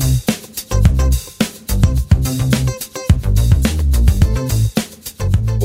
Thank you.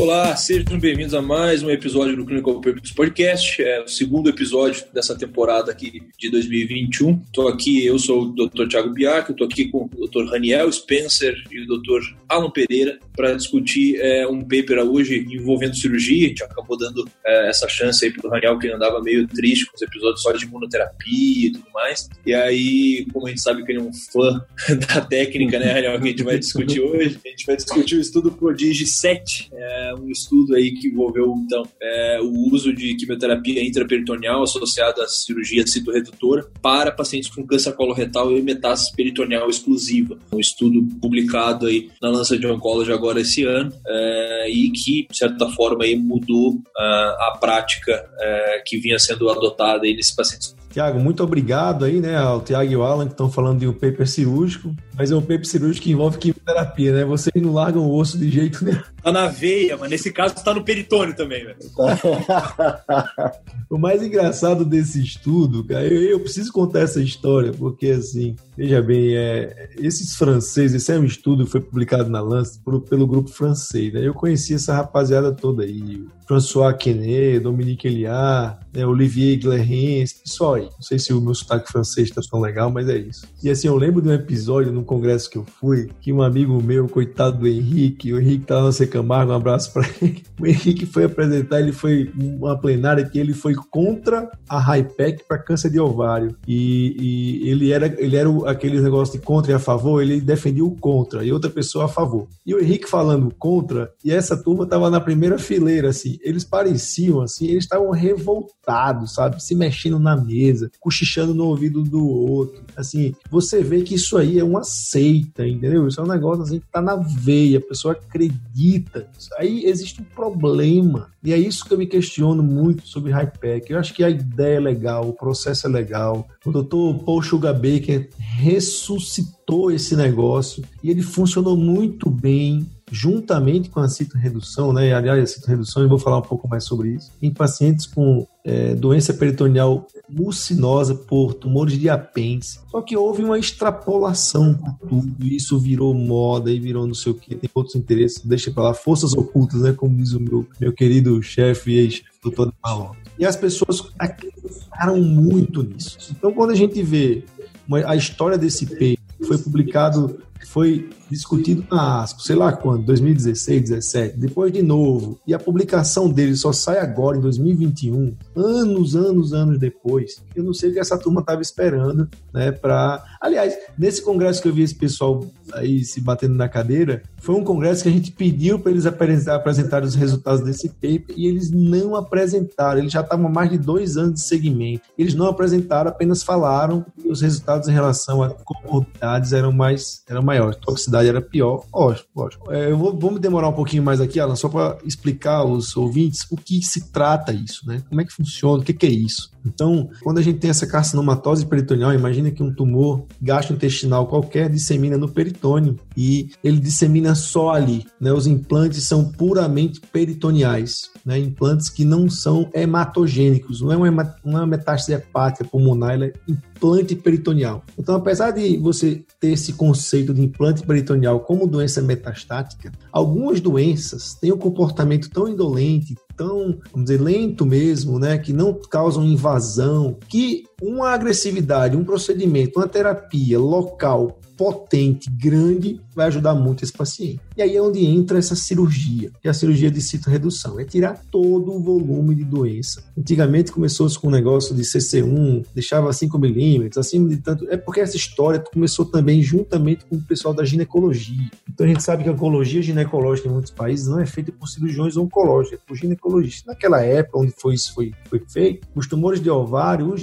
Olá, sejam bem-vindos a mais um episódio do Clinical Papers Podcast. É o segundo episódio dessa temporada aqui de 2021. Estou aqui, eu sou o Dr. Thiago Biac, estou aqui com o Dr. Raniel Spencer e o Dr. Alan Pereira para discutir é, um paper hoje envolvendo cirurgia. A gente acabou dando é, essa chance aí para o Raniel, que andava meio triste com os episódios só de imunoterapia e tudo mais. E aí, como a gente sabe que ele é um fã da técnica, né, Raniel, que a gente vai discutir hoje, a gente vai discutir o estudo Prodige 7. É, um estudo aí que envolveu então é, o uso de quimioterapia intraperitoneal associada à cirurgia citoredutora para pacientes com câncer coloretal e metástase peritoneal exclusiva. Um estudo publicado aí na Lança de Oncology agora esse ano é, e que, de certa forma, aí mudou uh, a prática uh, que vinha sendo adotada aí nesses pacientes Tiago, muito obrigado aí, né, ao Tiago e o Alan que estão falando de um paper cirúrgico, mas é um paper cirúrgico que envolve quimioterapia, né? Vocês não largam o osso de jeito nenhum. Tá na veia, mas nesse caso tá no peritônio também, velho. o mais engraçado desse estudo, cara, eu, eu, preciso contar essa história, porque assim, veja bem, é, esses franceses, esse é um estudo que foi publicado na Lancet por, pelo grupo francês, né? Eu conheci essa rapaziada toda aí, François Quenet, Dominique Eliard, né, Olivier Guilherme, esse pessoal aí. Não sei se o meu sotaque francês tá tão legal, mas é isso. E assim, eu lembro de um episódio num congresso que eu fui, que um amigo meu, coitado do Henrique, o Henrique tá na Camargo, um abraço para ele. O Henrique foi apresentar, ele foi uma plenária que ele foi contra a HIPEC para câncer de ovário. E, e, ele era, ele era aquele negócio de contra e a favor, ele defendia o contra e outra pessoa a favor. E o Henrique falando contra, e essa turma tava na primeira fileira, assim. Eles pareciam, assim, eles estavam revoltados, sabe? Se mexendo na mesa, cochichando no ouvido do outro. Assim, você vê que isso aí é uma seita, entendeu? Isso é um negócio assim que tá na veia, a pessoa acredita. Aí existe um problema. E é isso que eu me questiono muito sobre Pack. Eu acho que a ideia é legal, o processo é legal. O doutor Paul Sugar Baker ressuscitou esse negócio e ele funcionou muito bem juntamente com a citorredução, né? Aliás, a citorredução, eu vou falar um pouco mais sobre isso, em pacientes com é, doença peritoneal mucinosa por tumores de apêndice. Só que houve uma extrapolação por tudo, isso virou moda e virou não sei o que, tem outros interesses, deixa pra lá, forças ocultas, né? Como diz o meu, meu querido chefe e ex-chefe, doutor Malon. E as pessoas acreditaram muito nisso. Então, quando a gente vê uma, a história desse peito, foi publicado foi discutido na ASCO, sei lá quando, 2016, 2017, depois de novo, e a publicação dele só sai agora, em 2021, anos, anos, anos depois. Eu não sei o que essa turma estava esperando, né, para... Aliás, nesse congresso que eu vi esse pessoal aí se batendo na cadeira, foi um congresso que a gente pediu para eles apresentar, apresentar os resultados desse paper e eles não apresentaram. Eles já estavam mais de dois anos de segmento. Eles não apresentaram, apenas falaram que os resultados em relação a comorbidades eram mais eram maiores, a toxicidade era pior. Lógico, lógico. É, eu vou, vou me demorar um pouquinho mais aqui, Alan, só para explicar aos ouvintes o que se trata isso, né? Como é que funciona, o que, que é isso. Então, quando a gente tem essa carcinomatose peritoneal, imagina que um tumor gastrointestinal qualquer dissemina no peritônio e ele dissemina só ali. Né? Os implantes são puramente peritoneais, né? implantes que não são hematogênicos, não é uma, uma metástase hepática pulmonar, ela é implante peritoneal. Então, apesar de você ter esse conceito de implante peritoneal como doença metastática, algumas doenças têm um comportamento tão indolente, tão, vamos dizer, lento mesmo, né, que não causam invasão, que uma agressividade, um procedimento, uma terapia local potente, grande, vai ajudar muito esse paciente. E aí é onde entra essa cirurgia, que é a cirurgia de citorredução, é tirar todo o volume de doença. Antigamente começou-se com um negócio de CC1, deixava 5 milímetros, acima de tanto. É porque essa história começou também juntamente com o pessoal da ginecologia. Então a gente sabe que a oncologia ginecológica em muitos países não é feita por cirurgiões oncológicos, é por ginecologistas. Naquela época onde foi isso foi, foi feito, os tumores de ovário, os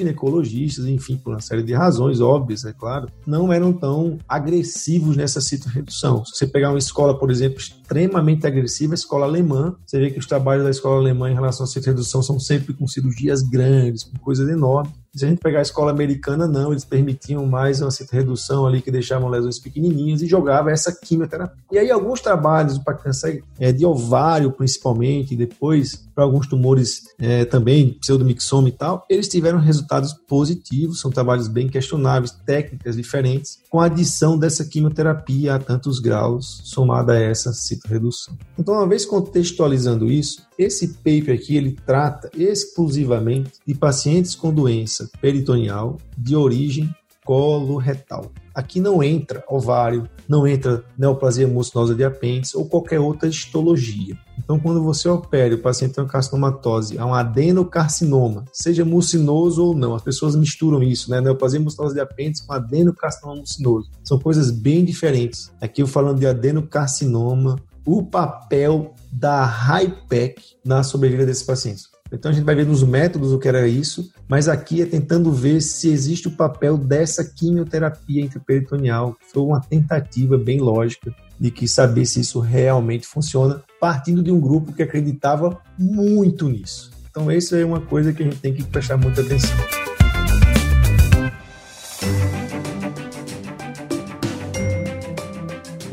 enfim, por uma série de razões óbvias, é claro, não eram tão agressivos nessa citorredução. Se você pegar uma escola, por exemplo, extremamente agressiva, a escola alemã, você vê que os trabalhos da escola alemã em relação à citorredução são sempre com cirurgias grandes, com coisas enormes. Se a gente pegar a escola americana, não, eles permitiam mais uma certa redução ali, que deixavam lesões pequenininhas e jogava essa quimioterapia. E aí alguns trabalhos para câncer é, de ovário, principalmente, e depois para alguns tumores é, também, pseudomixoma e tal, eles tiveram resultados positivos, são trabalhos bem questionáveis, técnicas diferentes, com a adição dessa quimioterapia a tantos graus, somada a essa citorredução. Então, uma vez contextualizando isso, esse paper aqui ele trata exclusivamente de pacientes com doença peritoneal de origem coloretal. Aqui não entra ovário, não entra neoplasia mucinosa de apêndice ou qualquer outra histologia. Então, quando você opera o paciente tem uma carcinomatose, há um adenocarcinoma, seja mucinoso ou não, as pessoas misturam isso, né? Neoplasia mucinosa de apêndice com adenocarcinoma mucinoso. São coisas bem diferentes. Aqui eu falando de adenocarcinoma, o papel da HIPEC na sobrevida desses pacientes. Então a gente vai ver nos métodos o que era isso, mas aqui é tentando ver se existe o papel dessa quimioterapia intraperitoneal. Foi uma tentativa bem lógica de que saber se isso realmente funciona, partindo de um grupo que acreditava muito nisso. Então, isso é uma coisa que a gente tem que prestar muita atenção.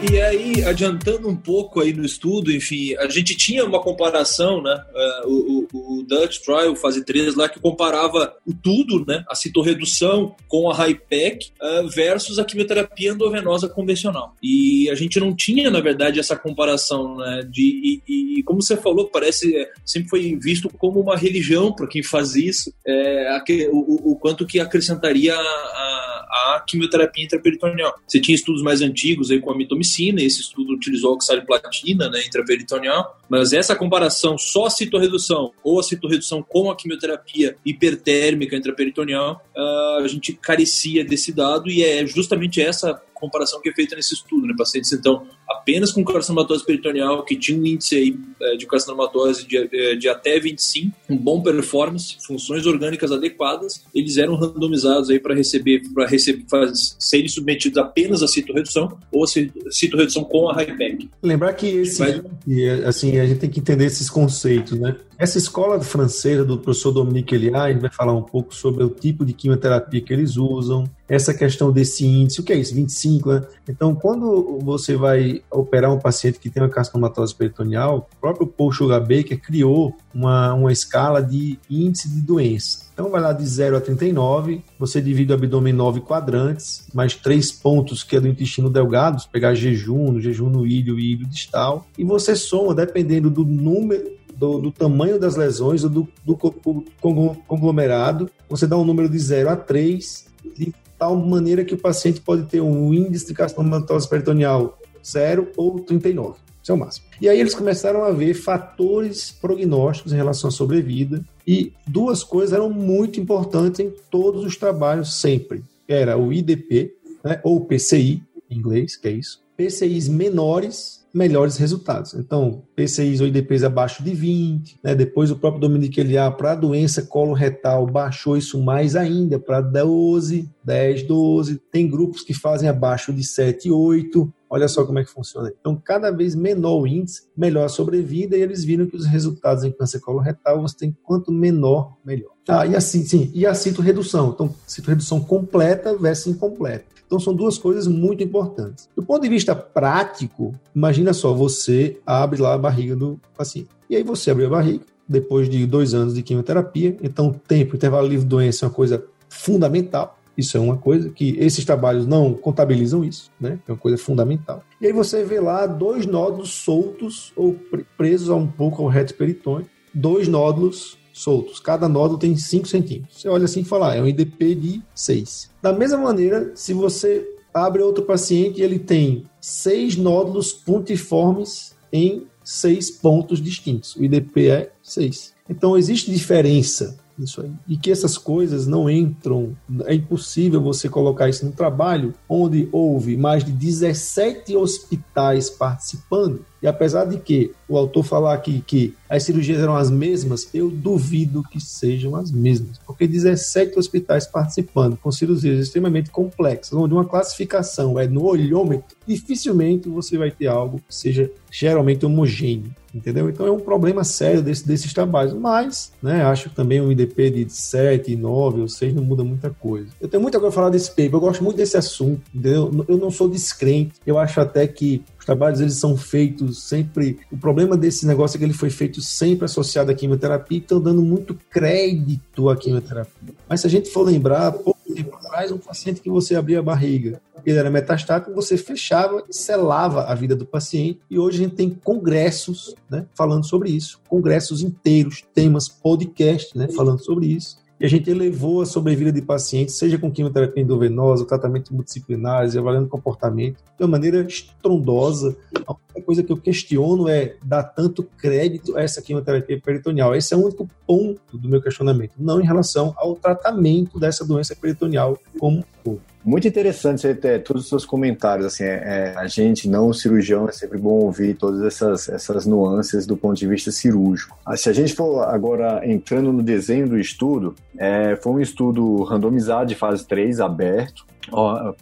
E aí, adiantando um pouco aí no estudo, enfim, a gente tinha uma comparação, né? Uh, o, o, Dutch Trial, fase 3 lá, que comparava o tudo, né? A citorredução com a HIPEC uh, versus a quimioterapia endovenosa convencional. E a gente não tinha, na verdade, essa comparação, né? De, e, e como você falou, parece, é, sempre foi visto como uma religião para quem faz isso, é, o, o, quanto que acrescentaria a, a, a quimioterapia intraperitoneal. Você tinha estudos mais antigos aí com a mitomicina, medicina, esse estudo utilizou oxaliplatina né, intraperitoneal, mas essa comparação só citorredução ou a citorredução com a quimioterapia hipertérmica intraperitoneal, uh, a gente carecia desse dado e é justamente essa comparação que é feita nesse estudo, né? Pacientes, então, apenas com carcinomatose peritoneal, que tinha um índice aí, é, de carcinomatose de, é, de até 25, um bom performance, funções orgânicas adequadas, eles eram randomizados aí para receber, para receber, serem submetidos apenas a citorredução ou a citorredução com a HIPEC. Lembrar que esse, Mas, assim, a gente tem que entender esses conceitos, né? Essa escola francesa do professor Dominique Eliard vai falar um pouco sobre o tipo de quimioterapia que eles usam, essa questão desse índice, o que é isso? 25, né? Então, quando você vai operar um paciente que tem uma carcinomatose peritoneal, o próprio Paul Sugar Baker criou uma, uma escala de índice de doença. Então, vai lá de 0 a 39, você divide o abdômen em 9 quadrantes, mais três pontos que é do intestino delgado, pegar jejum, jejum no ilho e ilho distal, e você soma, dependendo do número, do, do, tamanho das lesões ou do, do, conglomerado, você dá um número de 0 a 3, de tal maneira que o paciente pode ter um índice de carcinomatose peritoneal 0 ou 39. Isso é o máximo. E aí eles começaram a ver fatores prognósticos em relação à sobrevida e duas coisas eram muito importantes em todos os trabalhos sempre. Era o IDP, né, ou PCI, em inglês, que é isso. PCIs menores melhores resultados. Então, PCIs ou IDPs abaixo de 20, né? depois o próprio Dominique Eliar, para a doença coloretal, baixou isso mais ainda, para 12, 10, 12. Tem grupos que fazem abaixo de 7, 8. Olha só como é que funciona. Então, cada vez menor o índice, melhor a sobrevida, e eles viram que os resultados em câncer coloretal você tem quanto menor, melhor. Ah, e assim, sim, e a citorredução. Então, citorredução completa versus incompleta. Então, são duas coisas muito importantes. Do ponto de vista prático, imagina só, você abre lá a barriga do paciente. E aí você abre a barriga, depois de dois anos de quimioterapia, então tempo, intervalo livre de doença é uma coisa fundamental. Isso é uma coisa que esses trabalhos não contabilizam isso, né? É uma coisa fundamental. E aí você vê lá dois nódulos soltos ou presos a um pouco ao reto peritônio, dois nódulos soltos. Cada nódulo tem 5 centímetros. Você olha assim e fala, ah, é um IDP de 6. Da mesma maneira, se você abre outro paciente ele tem seis nódulos pontiformes em seis pontos distintos. O IDP é 6. Então, existe diferença nisso aí. E que essas coisas não entram, é impossível você colocar isso no trabalho onde houve mais de 17 hospitais participando E apesar de que o autor falar aqui que as cirurgias eram as mesmas, eu duvido que sejam as mesmas, porque 17 hospitais participando com cirurgias extremamente complexas, onde uma classificação é no olhômetro, dificilmente você vai ter algo que seja geralmente homogêneo entendeu? Então é um problema sério desse, desses trabalhos, mas né, acho que também um IDP de 7, 9 ou 6 não muda muita coisa. Eu tenho muita coisa a falar desse paper, eu gosto muito desse assunto, entendeu? Eu não sou descrente, eu acho até que trabalhos eles são feitos sempre. O problema desse negócio é que ele foi feito sempre associado à quimioterapia e estão dando muito crédito à quimioterapia. Mas se a gente for lembrar, pouco tempo atrás, um paciente que você abria a barriga, ele era metastático, você fechava e selava a vida do paciente. E hoje a gente tem congressos né, falando sobre isso, congressos inteiros, temas, podcast né, falando sobre isso e a gente elevou a sobrevida de pacientes, seja com quimioterapia endovenosa, tratamento multidisciplinares, avaliando comportamento, de uma maneira estrondosa. A única coisa que eu questiono é dar tanto crédito a essa quimioterapia peritoneal. Esse é o único ponto do meu questionamento, não em relação ao tratamento dessa doença peritoneal como um todo. Muito interessante você ter todos os seus comentários. Assim, é, é, a gente, não cirurgião, é sempre bom ouvir todas essas, essas nuances do ponto de vista cirúrgico. Ah, se a gente for agora entrando no desenho do estudo, é, foi um estudo randomizado de fase 3, aberto,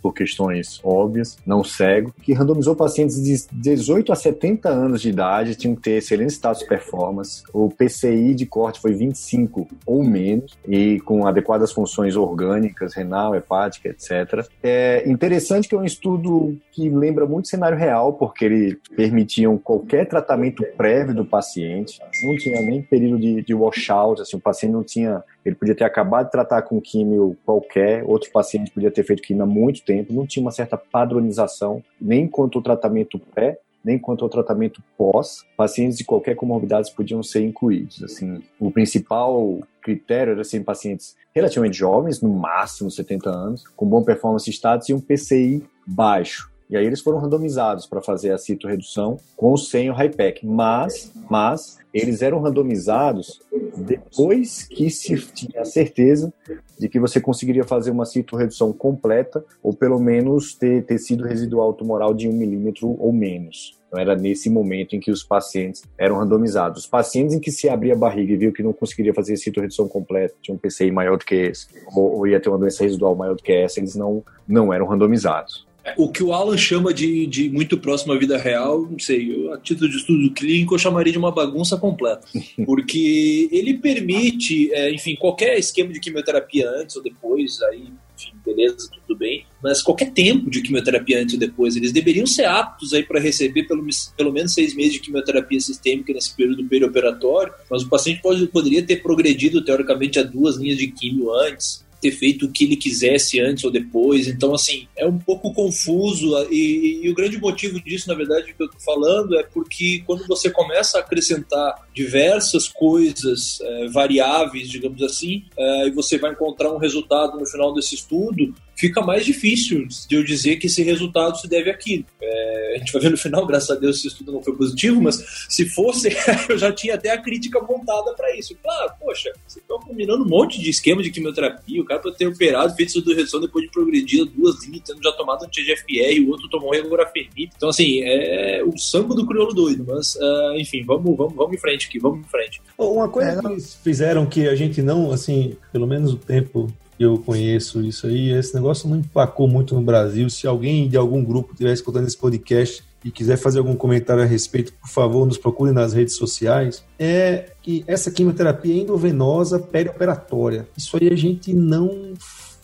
por questões óbvias, não cego, que randomizou pacientes de 18 a 70 anos de idade, tinham que ter excelente status performance, o PCI de corte foi 25 ou menos, e com adequadas funções orgânicas, renal, hepática, etc. É interessante que é um estudo que lembra muito cenário real, porque ele permitiam qualquer tratamento prévio do paciente, não tinha nem período de, de washout, assim, o paciente não tinha ele podia ter acabado de tratar com químio qualquer, outro paciente podia ter feito químio há muito tempo, não tinha uma certa padronização, nem quanto ao tratamento pré, nem quanto ao tratamento pós. Pacientes de qualquer comorbidade podiam ser incluídos. Assim, o principal critério era ser pacientes relativamente jovens, no máximo 70 anos, com bom performance status e um PCI baixo. E aí eles foram randomizados para fazer a citorredução com ou sem o HIPEC. Mas, mas eles eram randomizados depois que se tinha certeza de que você conseguiria fazer uma citorredução completa ou pelo menos ter tecido residual tumoral de um milímetro ou menos. Então era nesse momento em que os pacientes eram randomizados. Os pacientes em que se abria a barriga e viu que não conseguiria fazer citorredução completa, tinha um PCI maior do que esse, ou, ou ia ter uma doença residual maior do que essa, eles não, não eram randomizados. O que o Alan chama de, de muito próximo à vida real, não sei, eu, a título de estudo clínico, eu chamaria de uma bagunça completa. Porque ele permite, é, enfim, qualquer esquema de quimioterapia antes ou depois, aí, enfim, beleza, tudo bem. Mas qualquer tempo de quimioterapia antes ou depois, eles deveriam ser aptos aí para receber pelo, pelo menos seis meses de quimioterapia sistêmica nesse período perioperatório. Mas o paciente pode, poderia ter progredido, teoricamente, a duas linhas de químio antes ter feito o que ele quisesse antes ou depois. Então, assim, é um pouco confuso. E, e o grande motivo disso, na verdade, que eu estou falando é porque quando você começa a acrescentar diversas coisas é, variáveis, digamos assim, é, e você vai encontrar um resultado no final desse estudo, fica mais difícil de eu dizer que esse resultado se deve àquilo. É, a gente vai ver no final, graças a Deus, esse estudo não foi positivo, mas se fosse, eu já tinha até a crítica montada para isso. Claro, poxa, você está combinando um monte de esquema de quimioterapia, o cara pode ter operado, feito sua redução depois de progredir duas linhas, tendo já tomado anti-GFR, o outro tomou regorafenib. Então, assim, é o sangue do crioulo doido, mas, uh, enfim, vamos, vamos, vamos em frente aqui, vamos em frente. Uma coisa é, que eles fizeram que a gente não, assim, pelo menos o tempo eu conheço isso aí. Esse negócio não empacou muito no Brasil. Se alguém de algum grupo estiver escutando esse podcast e quiser fazer algum comentário a respeito, por favor, nos procure nas redes sociais. É que essa quimioterapia endovenosa perioperatória, isso aí a gente não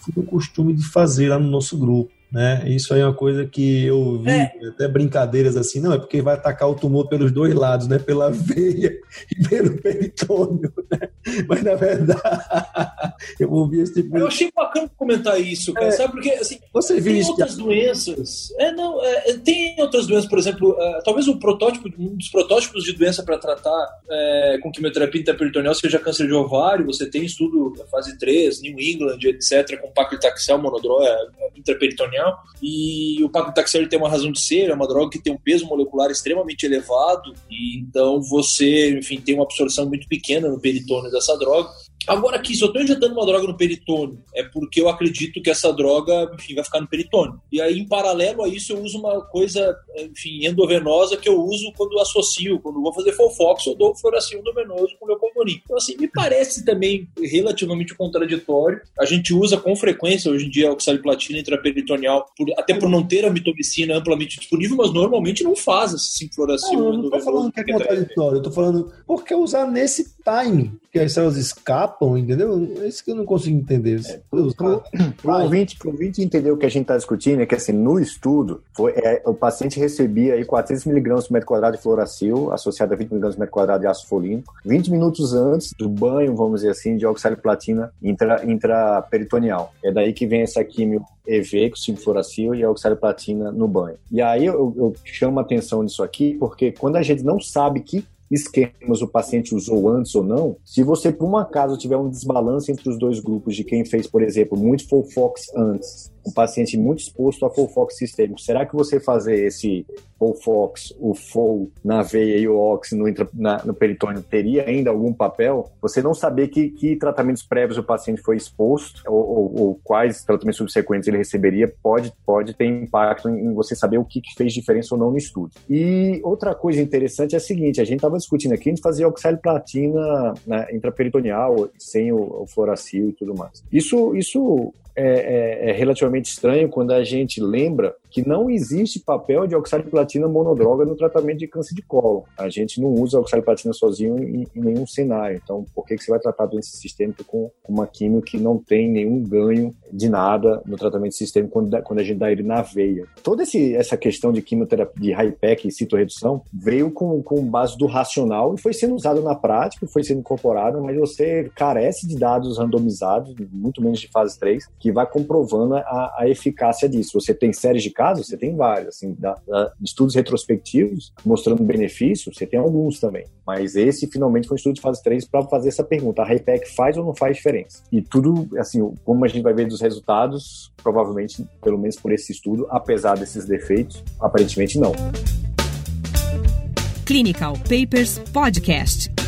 tem o costume de fazer lá no nosso grupo. Né? Isso aí é uma coisa que eu vi, é. até brincadeiras assim, não, é porque vai atacar o tumor pelos dois lados, né? Pela veia e pelo peritônio, né? Mas na verdade, eu ouvi esse tipo Eu achei bacana comentar isso, cara, é. sabe? Porque assim, Você tem viu outras que... doenças. É, não, é, é, tem outras doenças, por exemplo, uh, talvez o protótipo, um dos protótipos de doença para tratar é, com quimioterapia intraperitoneal seja câncer de ovário. Você tem estudo da fase 3, New England, etc., com paclitaxel monodroga intraperitoneal e o paclitaxel tem uma razão de ser, é uma droga que tem um peso molecular extremamente elevado, e então você, enfim, tem uma absorção muito pequena no peritônio dessa droga. Agora aqui, se eu estou injetando uma droga no peritônio, é porque eu acredito que essa droga, enfim, vai ficar no peritônio. E aí, em paralelo a isso, eu uso uma coisa, enfim, endovenosa que eu uso quando associo, quando vou fazer Fofox, eu dou fluoracil endovenoso com leucovorin. Então, assim, me parece também relativamente contraditório. A gente usa com frequência hoje em dia a oxaliplatina intraperitoneal, por, até por não ter a mitomicina amplamente disponível, mas normalmente não faz esse fluoracil não, não tô falando que é contraditório, eu tô falando por que usar nesse time? Que as células escapam, entendeu? É isso que eu não consigo entender. É, pro, pro, ouvinte, entender o que a gente está discutindo, é que assim, no estudo, foi, é, o paciente recebia aí 400 miligramas por metro quadrado de fluoracil, associado a 20 miligramas por metro quadrado de ácido folínico, 20 minutos antes do banho, vamos dizer assim, de oxaliplatina intra, intraperitoneal. É daí que vem essa químio EV, com 5 fluoracil e a oxaliplatina no banho. E aí eu, eu chamo a atenção nisso aqui, porque quando a gente não sabe que esquemas o paciente usou antes ou não, se você, por um acaso, tiver um desbalance entre os dois grupos de quem fez, por exemplo, muito Fofox antes um paciente muito exposto a Folfox sistêmico, será que você fazer esse Folfox, o FOL na veia e o OX no, na, no peritônio teria ainda algum papel? Você não saber que, que tratamentos prévios o paciente foi exposto ou, ou, ou, quais tratamentos subsequentes ele receberia pode, pode ter impacto em, você saber o que, que, fez diferença ou não no estudo. E outra coisa interessante é a seguinte, a gente estava discutindo aqui, a gente fazia oxaliplatina né, intraperitoneal sem o, o fluoracil e tudo mais. Isso, isso é, é, é, relativamente estranho quando a gente lembra que não existe papel de oxaliplatina monodroga no tratamento de câncer de colo. A gente não usa oxaliplatina sozinho em, em nenhum cenário. Então, por que, que você vai tratar doença sistêmica com uma químio que não tem nenhum ganho de nada no tratamento sistêmico quando, quando a gente dá ele na veia? Toda esse, essa questão de quimioterapia de high-pack e citorredução veio com, com base do racional e foi sendo usado na prática, foi sendo incorporado, mas você carece de dados randomizados, muito menos de fase 3, que vai comprovando a, a eficácia disso. Você tem séries de casos, você tem vários, assim, da, da, estudos retrospectivos mostrando benefício, você tem alguns também. Mas esse finalmente foi um estudo de fase 3 para fazer essa pergunta: a RayPack faz ou não faz diferença? E tudo, assim, como a gente vai ver dos resultados, provavelmente, pelo menos por esse estudo, apesar desses defeitos, aparentemente não. Clinical Papers Podcast.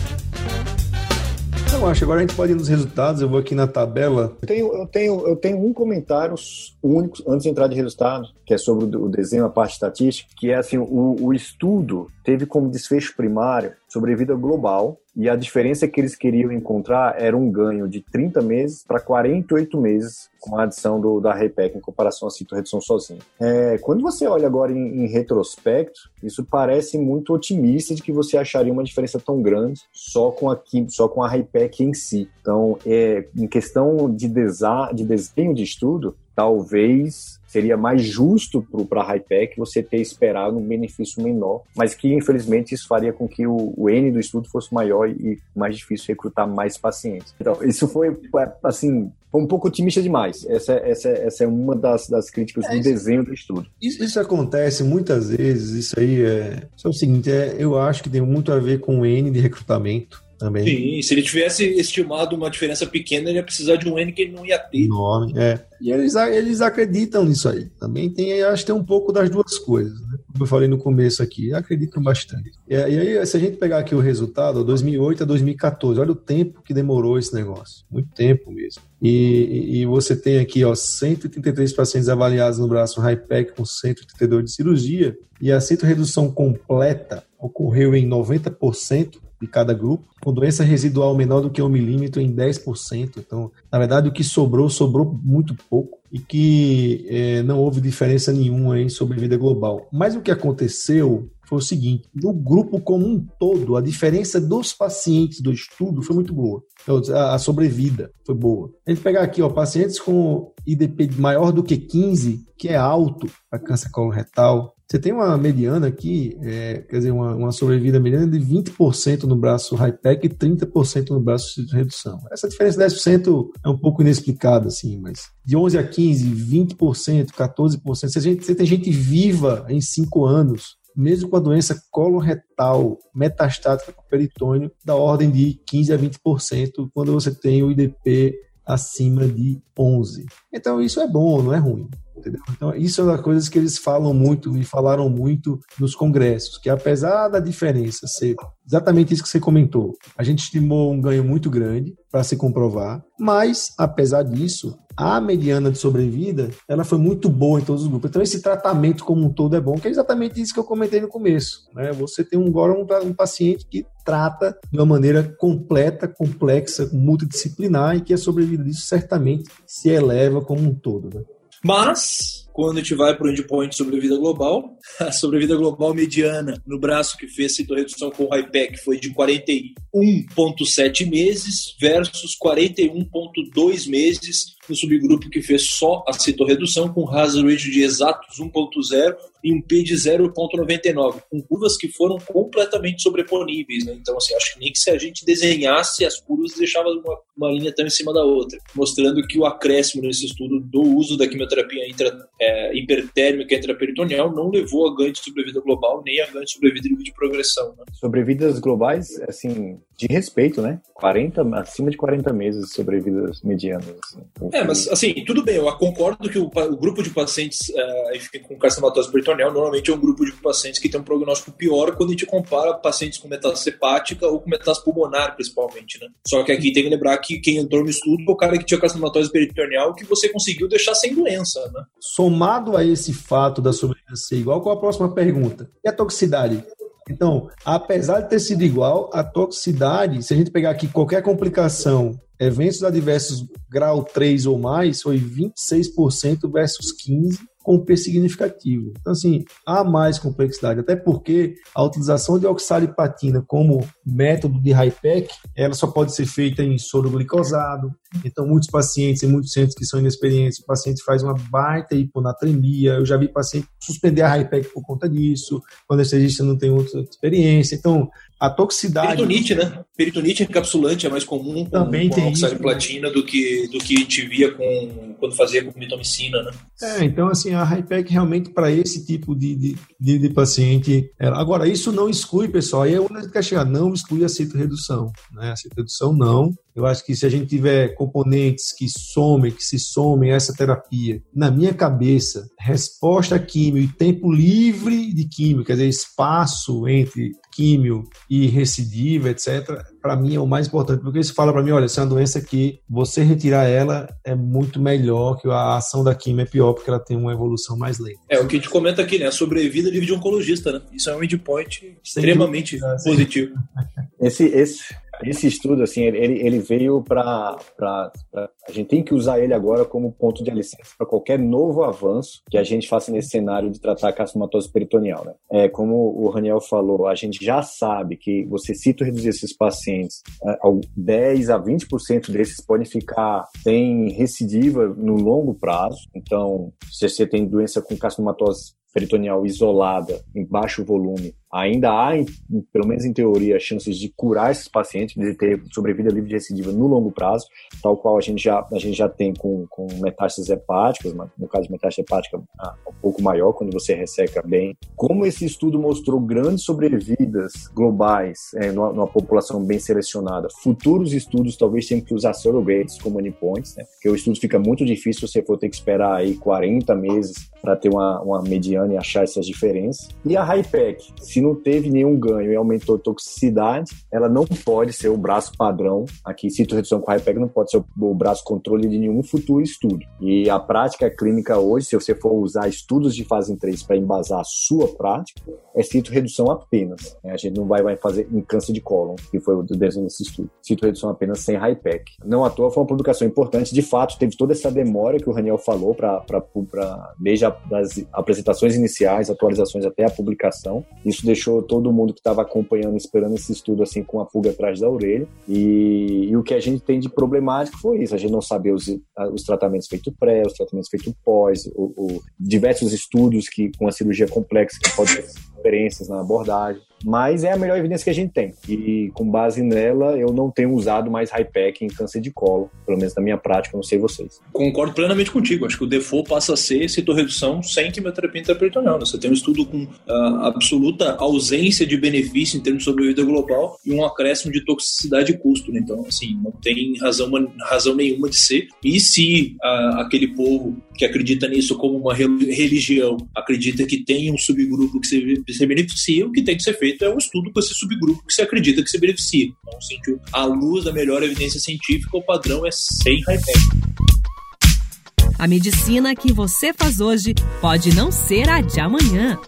Então, acho agora a gente pode ir nos resultados. Eu vou aqui na tabela. Eu tenho, eu tenho, eu tenho um comentário único antes de entrar de resultado, que é sobre o desenho, a parte estatística, que é assim: o, o estudo teve como desfecho primário sobrevida global e a diferença que eles queriam encontrar era um ganho de 30 meses para 48 meses com a adição do, da REPEC em comparação à citorredução sozinha. É, quando você olha agora em, em, retrospecto, isso parece muito otimista de que você acharia uma diferença tão grande só com a, só com a REPEC em si. Então, é, em questão de, desa, de desenho de estudo, talvez seria mais justo para a Hypec você ter esperado um benefício menor, mas que infelizmente isso faria com que o, o N do estudo fosse maior e mais difícil recrutar mais pacientes. Então, isso foi, é, assim, foi um pouco otimista demais. Essa, essa, essa é uma das, das críticas é, do desenho do estudo. Isso, isso, acontece muitas vezes. Isso aí é. Só o seguinte: é, eu acho que tem muito a ver com o N de recrutamento também. Sim, se ele tivesse estimado uma diferença pequena, ele ia precisar de um N que ele não ia ter. Nome, é. E eles, eles acreditam nisso aí. Também tem, acho que tem um pouco das duas coisas, né? Como eu falei no começo aqui, acreditam bastante. E, e aí, se a gente pegar aqui o resultado, 2008 a 2014, olha o tempo que demorou esse negócio. Muito tempo mesmo. E, e você tem aqui, ó, 133 pacientes avaliados no braço high-pack com 132 de cirurgia, e a redução completa ocorreu em 90% de cada grupo, com doença residual menor do que um milímetro em 10%. Então, na verdade, o que sobrou, sobrou muito pouco e que é, não houve diferença nenhuma em sobrevida global. Mas o que aconteceu foi o seguinte: no grupo como um todo, a diferença dos pacientes do estudo foi muito boa. Então, a sobrevida foi boa. A gente pegar aqui, ó, pacientes com IDP maior do que 15, que é alto para câncer coloretal, você tem uma mediana aqui, é, quer dizer, uma, uma, sobrevida mediana de 20% no braço high-tech e 30% no braço de redução. Essa diferença de 10% é um pouco inexplicada, assim, mas de 11 a 15, 20%, 14%, se, a gente, se tem gente viva em 5 anos, mesmo com a doença coloretal metastática o peritônio, da ordem de 15 a 20%, quando você tem o IDP acima de 11. Então isso é bom, não é ruim. Entendeu? Então, isso é uma das coisas que eles falam muito e falaram muito nos congressos, que apesar da diferença ser exatamente isso que você comentou, a gente estimou um ganho muito grande para se comprovar, mas apesar disso, a mediana de sobrevida ela foi muito boa em todos os grupos. Então esse tratamento como um todo é bom, que é exatamente isso que eu comentei no começo. Né? Você tem um, agora um, um paciente que trata de uma maneira completa, complexa, multidisciplinar e que a sobrevida disso certamente se eleva como um todo. Né? Mas quando a gente vai para o endpoint sobrevida global, a sobrevida global mediana no braço que fez redução com o HIPEC foi de 41,7 meses versus 41,2 meses no subgrupo que fez só a citorredução com hazard ratio de exatos 1.0 e um P de 0.99, com curvas que foram completamente sobreponíveis. Né? Então, assim, acho que nem que se a gente desenhasse as curvas deixava uma, uma linha tão em cima da outra, mostrando que o acréscimo nesse estudo do uso da quimioterapia intra, é, hipertérmica intraperitoneal não levou a ganho de sobrevida global nem a ganho de sobrevida de progressão. Né? Sobrevidas globais, assim, de respeito, né? 40, acima de 40 meses de sobrevidas medianas. Assim. É, mas assim, tudo bem, eu concordo que o, o grupo de pacientes uh, com carcinomatose peritoneal normalmente é um grupo de pacientes que tem um prognóstico pior quando a gente compara pacientes com metástase hepática ou com metástase pulmonar, principalmente, né? Só que aqui tem que lembrar que quem entrou no estudo foi o cara que tinha carcinomatose peritoneal que você conseguiu deixar sem doença, né? Somado a esse fato da sobrevida ser igual, qual a próxima pergunta? E a toxicidade? Então, apesar de ter sido igual, a toxicidade, se a gente pegar aqui qualquer complicação, eventos adversos grau 3 ou mais, foi 26% versus 15% com P significativo. Então, assim, há mais complexidade, até porque a utilização de oxalipatina como método de high-pack, ela só pode ser feita em soro glicosado. Então, muitos pacientes, em muitos centros que são inexperientes, o paciente faz uma baita hiponatremia. Eu já vi paciente suspender a high-pack por conta disso, quando o anestesista não tem outra experiência. Então, a toxicidade. Peritonite, né? Peritonite encapsulante é mais comum com, Também com tem oxaliplatina do que, do que a gente via com, quando fazia com mitomicina, né? É, então, assim, a HIPEC realmente para esse tipo de, de, de, de paciente. Ela... Agora, isso não exclui, pessoal, aí é onde quer chegar, não exclui a citoredução. Né? A citoredução não, eu acho que se a gente tiver componentes que somem, que se somem a essa terapia, na minha cabeça, resposta químio e tempo livre de químio, quer dizer, espaço entre químio e recidiva, etc., para mim é o mais importante, porque se fala para mim, olha, essa é uma doença que você retirar ela é muito melhor, que a ação da químio é pior, porque ela tem uma evolução mais lenta. É, o que a gente comenta aqui, né? A sobrevida livre de oncologista, né? Isso é um endpoint extremamente positivo. Esse, esse, esse estudo, assim, ele, ele veio para. A gente tem que usar ele agora como ponto de alicerce para qualquer novo avanço que a gente faça nesse cenário de tratar a carcinomatose peritoneal. Né? É, como o Raniel falou, a gente já sabe que você cita reduzir esses pacientes, 10 é, a 20% desses podem ficar sem recidiva no longo prazo. Então, se você tem doença com carcinomatose peritoneal isolada, em baixo volume, ainda há, pelo menos em teoria, chances de curar esses pacientes, de ter sobrevida livre de recidiva no longo prazo, tal qual a gente já, a gente já tem com, com metástases hepáticas, no caso de metástase hepática ah, um pouco maior, quando você resseca bem. Como esse estudo mostrou grandes sobrevidas globais é, numa, numa, população bem selecionada, futuros estudos talvez tenham que usar surrogates como endpoints, né? porque o estudo fica muito difícil você for ter que esperar aí 40 meses para ter uma, uma mediana e achar essas diferenças. E a HiPEC, se não teve nenhum ganho e aumentou a toxicidade, ela não pode ser o braço padrão. Aqui, citoredução com HiPEC não pode ser o braço controle de nenhum futuro estudo. E a prática clínica hoje, se você for usar estudos de fase 3 para embasar a sua prática, é citoredução apenas. A gente não vai, vai fazer em câncer de cólon, que foi o desenho desse estudo. Citoredução apenas sem HiPEC. Não à toa foi uma publicação importante. De fato, teve toda essa demora que o Raniel falou para desde a, das apresentações iniciais, atualizações até a publicação. Isso deixou todo mundo que estava acompanhando, esperando esse estudo assim com a pulga atrás da orelha. E, e, o que a gente tem de problemático foi isso: a gente não saber os, os tratamentos feitos pré, os tratamentos feitos pós, o, o, diversos estudos que com a cirurgia complexa que pode ter diferenças na abordagem. Mas é a melhor evidência que a gente tem. E com base nela, eu não tenho usado mais high pack em câncer de colo, pelo menos na minha prática, não sei vocês. Concordo plenamente contigo. Acho que o default passa a ser citoredução sem quimioterapia intraperitoneal. Você tem um estudo com uh, absoluta ausência de benefício em termos de sobrevida global e um acréscimo de toxicidade e custo. Né? Então, assim, não tem razão, razão nenhuma de ser. E se uh, aquele povo que acredita nisso como uma religião acredita que tem um subgrupo que se, se beneficia, o que tem que ser feito é um estudo com esse subgrupo que se acredita que se beneficia. Então, assim, à luz da melhor evidência científica, o padrão é sem hyper. A medicina que você faz hoje pode não ser a de amanhã.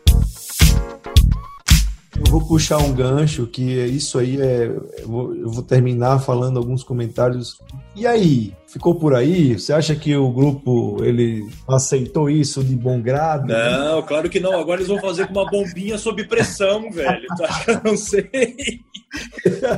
Eu vou puxar um gancho que isso aí é. Eu vou, eu vou terminar falando alguns comentários. E aí, ficou por aí? Você acha que o grupo ele aceitou isso de bom grado? Não, claro que não. Agora eles vão fazer com uma bombinha sob pressão, velho. Tá? Eu não sei.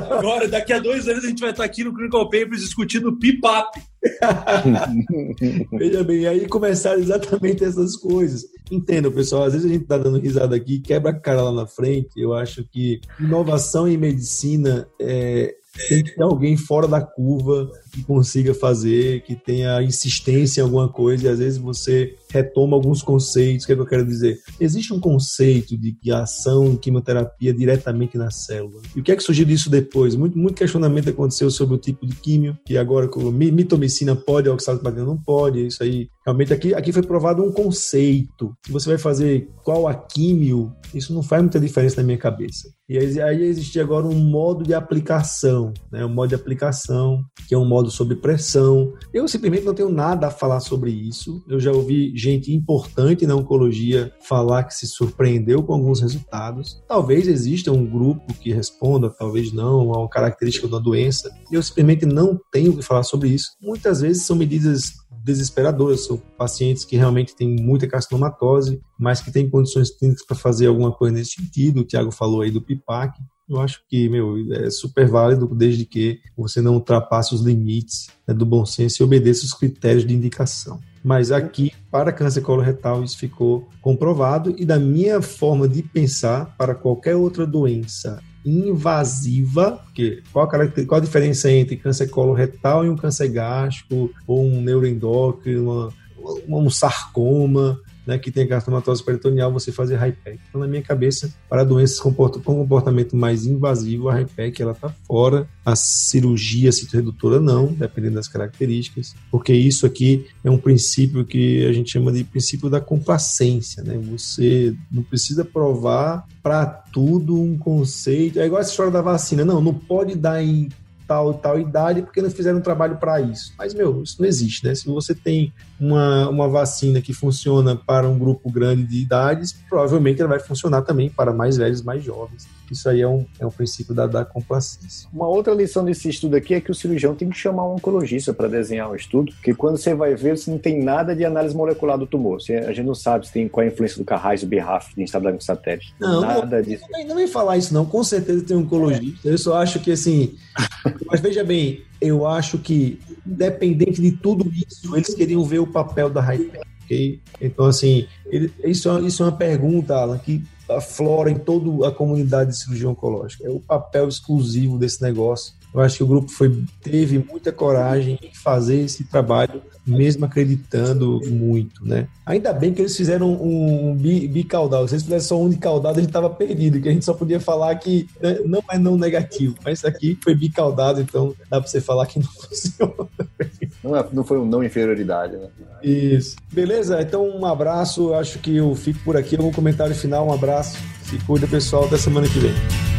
Agora, daqui a dois anos, a gente vai estar aqui no Clinical Papers discutindo PIPAP. Veja bem, aí começaram exatamente essas coisas. Entenda, pessoal, às vezes a gente está dando risada aqui, quebra a cara lá na frente. Eu acho que inovação em medicina é, tem que ter alguém fora da curva que consiga fazer, que tenha insistência em alguma coisa, e às vezes você retoma alguns conceitos. O que, é que eu quero dizer? Existe um conceito de que a ação em quimioterapia diretamente na célula. E o que é que surgiu disso depois? Muito, muito questionamento aconteceu sobre o tipo de químio, que agora com mitomicina pode, oxalipatina não pode, isso aí. Realmente aqui, aqui foi provado um conceito. Se você vai fazer qual a químio, isso não faz muita diferença na minha cabeça. E aí, aí existe agora um modo de aplicação, né? um modo de aplicação, que é um modo sob pressão. Eu simplesmente não tenho nada a falar sobre isso. Eu já ouvi gente importante na oncologia falar que se surpreendeu com alguns resultados. Talvez exista um grupo que responda, talvez não, a uma característica da doença. Eu simplesmente não tenho que falar sobre isso. Muitas vezes são medidas desesperadoras. São pacientes que realmente têm muita carcinomatose, mas que têm condições clínicas para fazer alguma coisa nesse sentido. O Tiago falou aí do PIPAC. Eu acho que, meu, é super válido desde que você não ultrapasse os limites né, do bom senso e obedeça os critérios de indicação. Mas aqui, para câncer coloretal, isso ficou comprovado e da minha forma de pensar, para qualquer outra doença invasiva, porque qual a, qual a diferença entre câncer coloretal e um câncer gástrico, ou um neuroendócrino, um sarcoma, né, que tem carcinomatose peritoneal, você fazer high-pack. Então, na minha cabeça, para doenças com comportamento mais invasivo, a high-pack ela está fora, a cirurgia citoredutora não, dependendo das características, porque isso aqui é um princípio que a gente chama de princípio da complacência, né? Você não precisa provar para tudo um conceito. É igual essa história da vacina. Não, não pode dar em tal tal idade porque não fizeram um trabalho para isso. Mas, meu, isso não existe, né? Se você tem uma, uma vacina que funciona para um grupo grande de idades, provavelmente ela vai funcionar também para mais velhos, mais jovens. Isso aí é um, é um princípio da, da complacência. Uma outra lição desse estudo aqui é que o cirurgião tem que chamar um oncologista para desenhar o estudo, porque quando você vai ver, você não tem nada de análise molecular do tumor. Você, a gente não sabe se tem qual é a influência do Carrais, do BRAF, de instabilidade com satélite. Não, nada não, disso. Não, não vem falar isso, não. Com certeza tem um oncologista. É. Eu só acho que, assim... mas veja bem, eu acho que, independente de tudo isso, eles queriam ver o papel da Hyper. Okay? Então, assim, ele, isso, é, isso é uma pergunta, Alan, que aflora em toda a comunidade de cirurgia oncológica. É o papel exclusivo desse negócio. Eu acho que o grupo foi, teve muita coragem em fazer esse trabalho, mesmo acreditando muito, né? Ainda bem que eles fizeram um, um bicaudal. Se eles fizessem só um de caudado, a gente estava perdido, que a gente só podia falar que né, não é não negativo. Mas aqui foi bicaudado, então dá para você falar que não funciona. Não, é, não foi um não inferioridade, né? Isso. Beleza? Então um abraço. Acho que eu fico por aqui. Algum comentário final? Um abraço. Se cuida, pessoal. Até semana que vem.